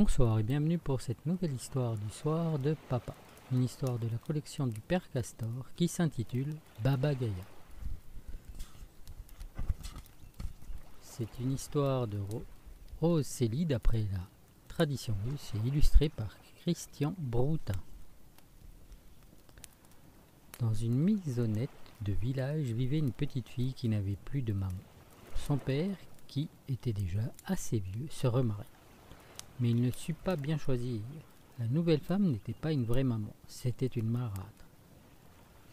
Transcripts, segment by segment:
Bonsoir et bienvenue pour cette nouvelle histoire du soir de Papa, une histoire de la collection du Père Castor qui s'intitule Baba Gaïa. C'est une histoire de Ro- Rose Célie d'après la tradition russe et illustrée par Christian Broutin. Dans une maisonnette de village vivait une petite fille qui n'avait plus de maman. Son père, qui était déjà assez vieux, se remaria. Mais il ne sut pas bien choisir. La nouvelle femme n'était pas une vraie maman, c'était une marâtre.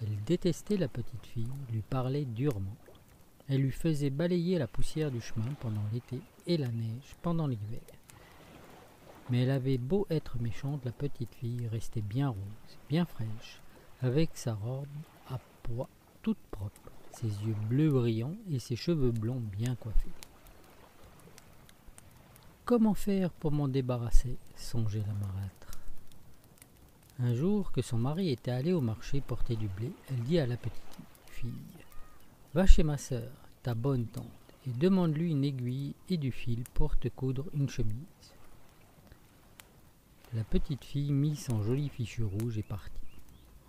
Elle détestait la petite fille, lui parlait durement. Elle lui faisait balayer la poussière du chemin pendant l'été et la neige pendant l'hiver. Mais elle avait beau être méchante, la petite fille restait bien rose, bien fraîche, avec sa robe à pois toute propre, ses yeux bleus brillants et ses cheveux blonds bien coiffés. Comment faire pour m'en débarrasser? Songeait la marâtre. Un jour que son mari était allé au marché porter du blé, elle dit à la petite fille Va chez ma sœur, ta bonne tante, et demande-lui une aiguille et du fil pour te coudre une chemise. La petite fille mit son joli fichu rouge et partit.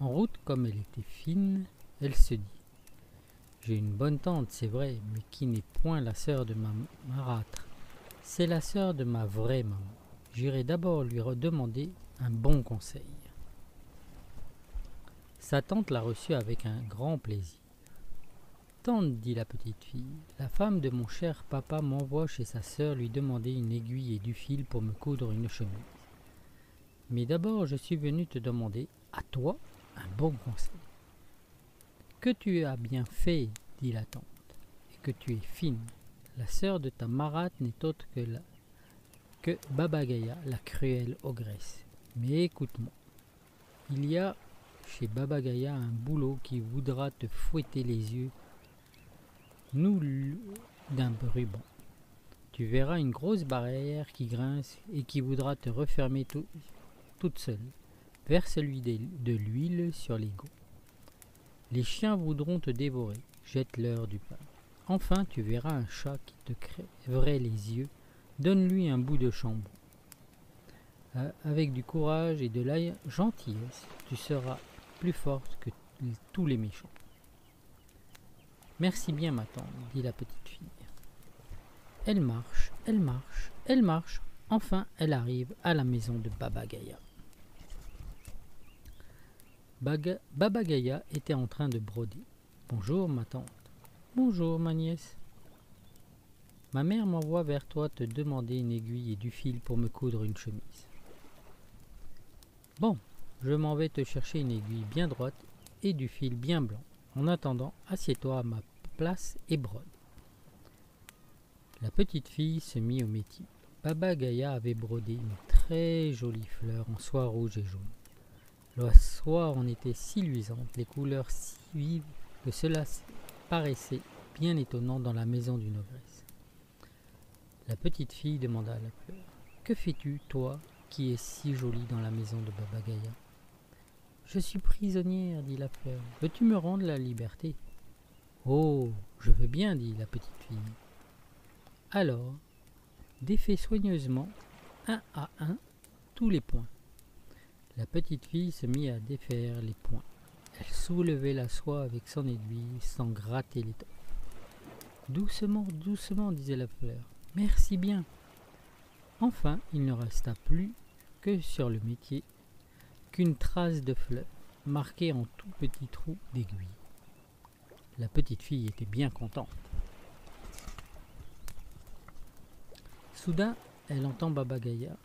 En route, comme elle était fine, elle se dit J'ai une bonne tante, c'est vrai, mais qui n'est point la sœur de ma marâtre. C'est la sœur de ma vraie maman. J'irai d'abord lui redemander un bon conseil. Sa tante la reçut avec un grand plaisir. Tante, dit la petite fille, la femme de mon cher papa m'envoie chez sa sœur lui demander une aiguille et du fil pour me coudre une chemise. Mais d'abord je suis venu te demander, à toi, un bon conseil. Que tu as bien fait, dit la tante, et que tu es fine. La sœur de ta marâtre n'est autre que la Baba la cruelle ogresse. Mais écoute-moi, il y a chez Baba Gaïa un boulot qui voudra te fouetter les yeux, nous d'un ruban. Tu verras une grosse barrière qui grince et qui voudra te refermer tout- toute seule. Verse-lui des- de l'huile sur les gonds. Les chiens voudront te dévorer. Jette-leur du pain. Enfin, tu verras un chat qui te crèverait les yeux. Donne-lui un bout de chambon. Euh, Avec du courage et de la gentillesse, tu seras plus forte que tous les méchants. Merci bien, ma tante, dit la petite fille. Elle marche, elle marche, elle marche. Enfin, elle arrive à la maison de Baba Gaïa. Baba Gaïa était en train de broder. Bonjour, ma tante. Bonjour, ma nièce. Ma mère m'envoie vers toi te demander une aiguille et du fil pour me coudre une chemise. Bon, je m'en vais te chercher une aiguille bien droite et du fil bien blanc. En attendant, assieds-toi à ma place et brode. La petite fille se mit au métier. Baba Gaïa avait brodé une très jolie fleur en soie rouge et jaune. La soie en était si luisante, les couleurs si vives, que cela paraissait bien étonnant dans la maison d'une ogresse. La petite fille demanda à la fleur Que fais-tu, toi, qui es si jolie dans la maison de Baba Gaïa Je suis prisonnière, dit la fleur. Veux-tu me rendre la liberté Oh, je veux bien, dit la petite fille. Alors, défais soigneusement, un à un, tous les points. La petite fille se mit à défaire les points. Elle soulevait la soie avec son aiguille sans gratter les temps. Doucement, doucement, disait la fleur. Merci bien. Enfin, il ne resta plus que sur le métier qu'une trace de fleur marquée en tout petit trou d'aiguille. La petite fille était bien contente. Soudain, elle entend Baba Gaïa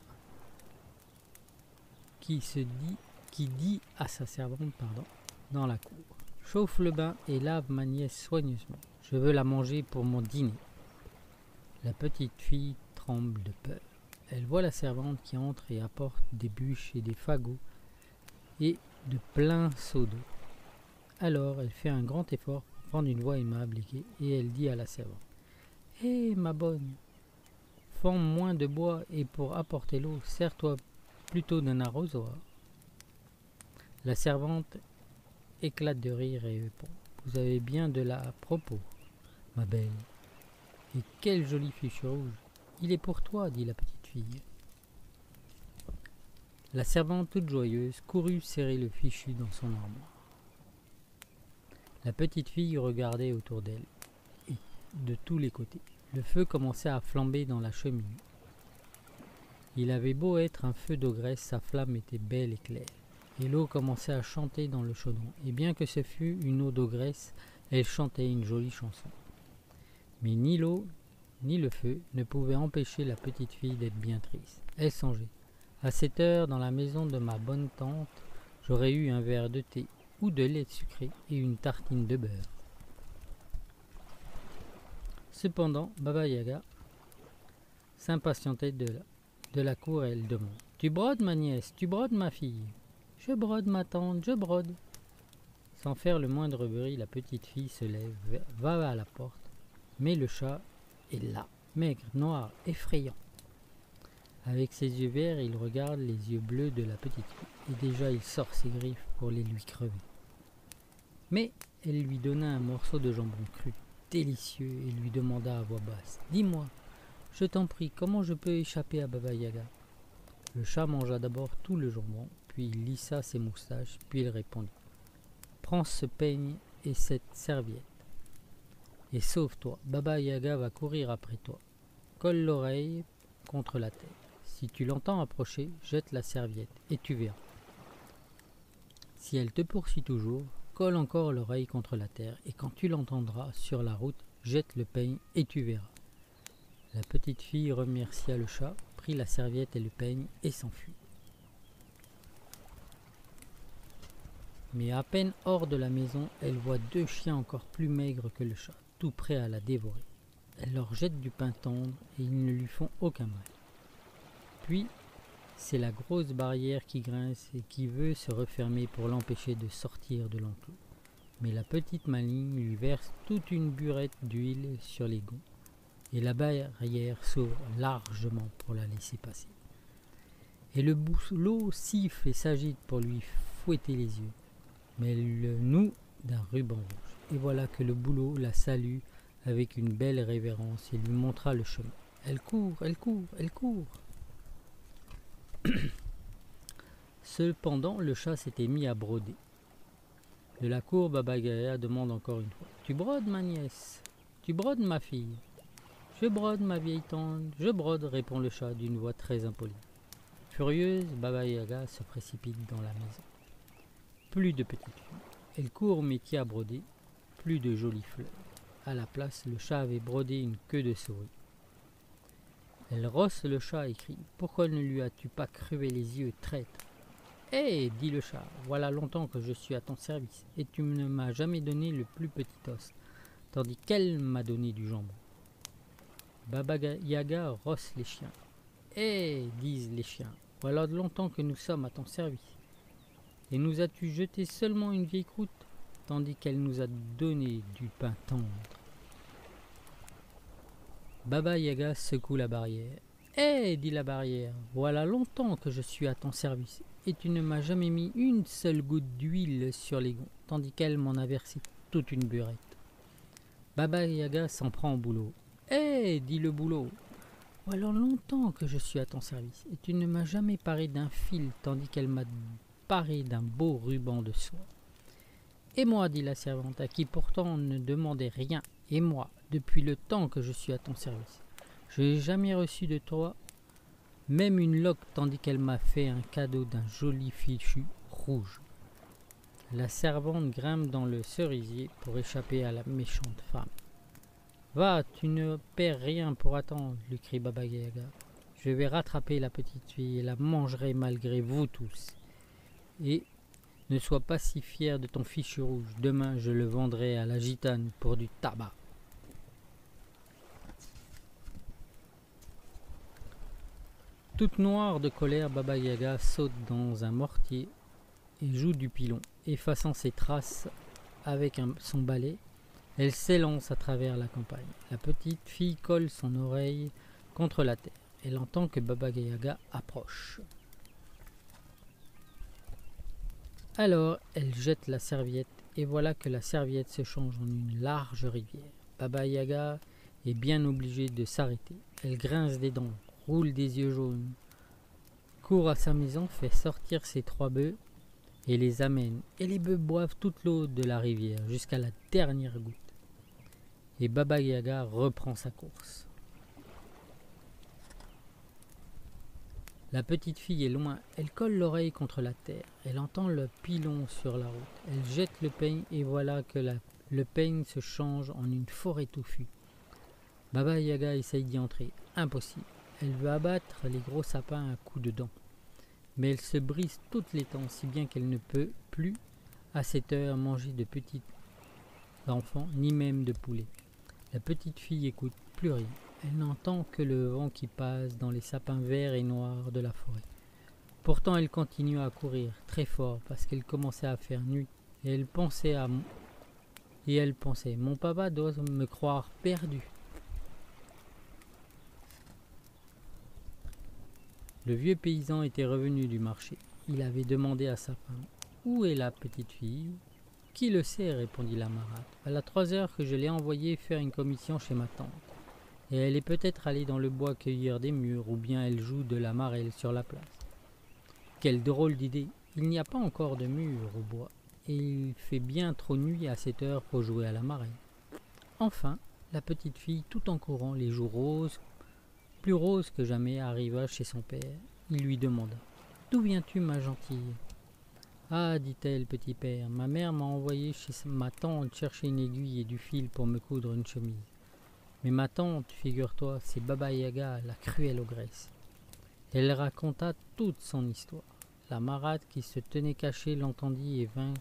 qui se dit, qui dit à sa servante, pardon, dans la cour. Chauffe le bain et lave ma nièce soigneusement. Je veux la manger pour mon dîner. La petite fille tremble de peur. Elle voit la servante qui entre et apporte des bûches et des fagots et de pleins seaux d'eau. Alors elle fait un grand effort pour prendre une voix aimable et elle dit à la servante Hé, ma bonne, fends moins de bois et pour apporter l'eau, sers-toi plutôt d'un arrosoir. La servante éclate de rire et répond Vous avez bien de la propos, ma belle. Et quel joli fichu rouge Il est pour toi, dit la petite fille. La servante, toute joyeuse, courut serrer le fichu dans son armoire. La petite fille regardait autour d'elle, et de tous les côtés. Le feu commençait à flamber dans la cheminée. Il avait beau être un feu d'ogresse, sa flamme était belle et claire, et l'eau commençait à chanter dans le chaudron, et bien que ce fût une eau d'ogresse, elle chantait une jolie chanson. Mais ni l'eau, ni le feu ne pouvaient empêcher la petite fille d'être bien triste. Elle songeait. À cette heure, dans la maison de ma bonne tante, j'aurais eu un verre de thé ou de lait sucré et une tartine de beurre. Cependant, Baba Yaga s'impatientait de la, cour et elle demande Tu brodes, ma nièce Tu brodes, ma fille Je brode, ma tante, je brode. Sans faire le moindre bruit, la petite fille se lève, va à la porte, mais le chat est là, maigre, noir, effrayant. Avec ses yeux verts, il regarde les yeux bleus de la petite fille, et déjà il sort ses griffes pour les lui crever. Mais elle lui donna un morceau de jambon cru, délicieux, et lui demanda à voix basse Dis-moi, je t'en prie, comment je peux échapper à Baba Yaga? Le chat mangea d'abord tout le jambon, puis il lissa ses moustaches, puis il répondit Prends ce peigne et cette serviette, et sauve-toi. Baba Yaga va courir après toi. Colle l'oreille contre la tête. Si tu l'entends approcher, jette la serviette et tu verras. Si elle te poursuit toujours, colle encore l'oreille contre la terre et quand tu l'entendras sur la route, jette le peigne et tu verras. La petite fille remercia le chat, prit la serviette et le peigne et s'enfuit. Mais à peine hors de la maison, elle voit deux chiens encore plus maigres que le chat, tout prêts à la dévorer. Elle leur jette du pain tendre et ils ne lui font aucun mal. Puis, c'est la grosse barrière qui grince et qui veut se refermer pour l'empêcher de sortir de l'enclos. Mais la petite maligne lui verse toute une burette d'huile sur les gonds, et la barrière s'ouvre largement pour la laisser passer. Et le boulot siffle et s'agite pour lui fouetter les yeux, mais le noue d'un ruban rouge. Et voilà que le boulot la salue avec une belle révérence et lui montra le chemin. Elle court, elle court, elle court. Cependant, le chat s'était mis à broder. De la cour, Baba demande encore une fois Tu brodes, ma nièce Tu brodes, ma fille Je brode, ma vieille tante, je brode, répond le chat d'une voix très impolie. Furieuse, Baba Yaga se précipite dans la maison. Plus de petites filles. Elle court au métier à broder, plus de jolies fleurs. À la place, le chat avait brodé une queue de souris. Elle rosse le chat et crie Pourquoi ne lui as-tu pas crevé les yeux, traître? Hé dit le chat, voilà longtemps que je suis à ton service, et tu ne m'as jamais donné le plus petit os, tandis qu'elle m'a donné du jambon. Baba Yaga rosse les chiens. Hé disent les chiens, voilà longtemps que nous sommes à ton service. Et nous as-tu jeté seulement une vieille croûte, tandis qu'elle nous a donné du pain tendre Baba Yaga secoue la barrière. Hé, dit la barrière, voilà longtemps que je suis à ton service, et tu ne m'as jamais mis une seule goutte d'huile sur les gonds, tandis qu'elle m'en a versé toute une burette. Baba Yaga s'en prend au boulot. Hé, dit le boulot, voilà longtemps que je suis à ton service, et tu ne m'as jamais paré d'un fil, tandis qu'elle m'a d'un beau ruban de soie. Et moi, dit la servante, à qui pourtant ne demandait rien, et moi, depuis le temps que je suis à ton service. Je n'ai jamais reçu de toi même une loque tandis qu'elle m'a fait un cadeau d'un joli fichu rouge. La servante grimpe dans le cerisier pour échapper à la méchante femme. Va, tu ne perds rien pour attendre, lui crie Baba Yaga. Je vais rattraper la petite fille et la mangerai malgré vous tous. Et ne sois pas si fier de ton fichu rouge. Demain, je le vendrai à la gitane pour du tabac. Toute noire de colère, Baba Yaga saute dans un mortier et joue du pilon, effaçant ses traces avec son balai. Elle s'élance à travers la campagne. La petite fille colle son oreille contre la terre. Elle entend que Baba Yaga approche. Alors elle jette la serviette et voilà que la serviette se change en une large rivière. Baba Yaga est bien obligée de s'arrêter. Elle grince des dents, roule des yeux jaunes, court à sa maison, fait sortir ses trois bœufs et les amène. Et les bœufs boivent toute l'eau de la rivière jusqu'à la dernière goutte. Et Baba Yaga reprend sa course. La petite fille est loin, elle colle l'oreille contre la terre, elle entend le pilon sur la route, elle jette le peigne et voilà que le peigne se change en une forêt touffue. Baba Yaga essaye d'y entrer, impossible. Elle veut abattre les gros sapins à coups de dents, mais elle se brise toutes les dents si bien qu'elle ne peut plus, à cette heure, manger de petits enfants, ni même de poulets. La petite fille écoute plus rien. Elle n'entend que le vent qui passe dans les sapins verts et noirs de la forêt. Pourtant elle continue à courir très fort parce qu'elle commençait à faire nuit et elle pensait à et elle pensait mon papa doit me croire perdu. Le vieux paysan était revenu du marché. Il avait demandé à sa femme Où est la petite fille? Qui le sait répondit la marade. À la trois heures que je l'ai envoyée faire une commission chez ma tante et elle est peut-être allée dans le bois cueillir des mûres, ou bien elle joue de la marelle sur la place. Quelle drôle d'idée Il n'y a pas encore de mûres au bois, et il fait bien trop nuit à cette heure pour jouer à la marelle. Enfin, la petite fille, tout en courant, les joues roses, plus roses que jamais, arriva chez son père. Il lui demanda D'où viens-tu, ma gentille Ah, dit-elle, petit père, ma mère m'a envoyé chez ma tante chercher une aiguille et du fil pour me coudre une chemise. Mais ma tante, figure-toi, c'est Baba Yaga, la cruelle ogresse. Elle raconta toute son histoire. La marade qui se tenait cachée l'entendit et vint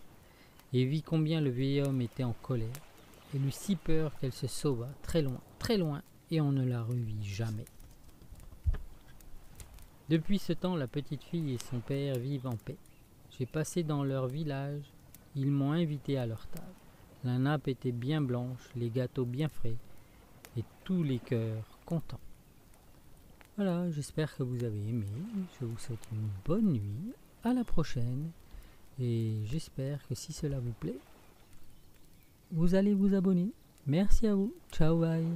et vit combien le vieil homme était en colère. Elle eut si peur qu'elle se sauva très loin, très loin, et on ne la revit jamais. Depuis ce temps, la petite fille et son père vivent en paix. J'ai passé dans leur village, ils m'ont invité à leur table. La nappe était bien blanche, les gâteaux bien frais, et tous les cœurs contents. Voilà, j'espère que vous avez aimé. Je vous souhaite une bonne nuit. À la prochaine. Et j'espère que si cela vous plaît, vous allez vous abonner. Merci à vous. Ciao, bye.